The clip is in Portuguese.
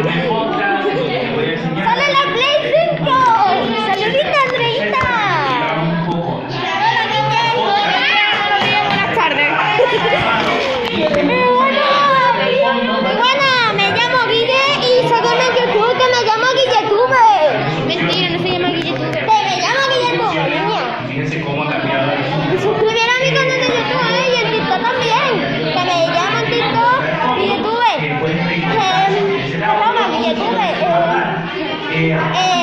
baby. GuilleTube.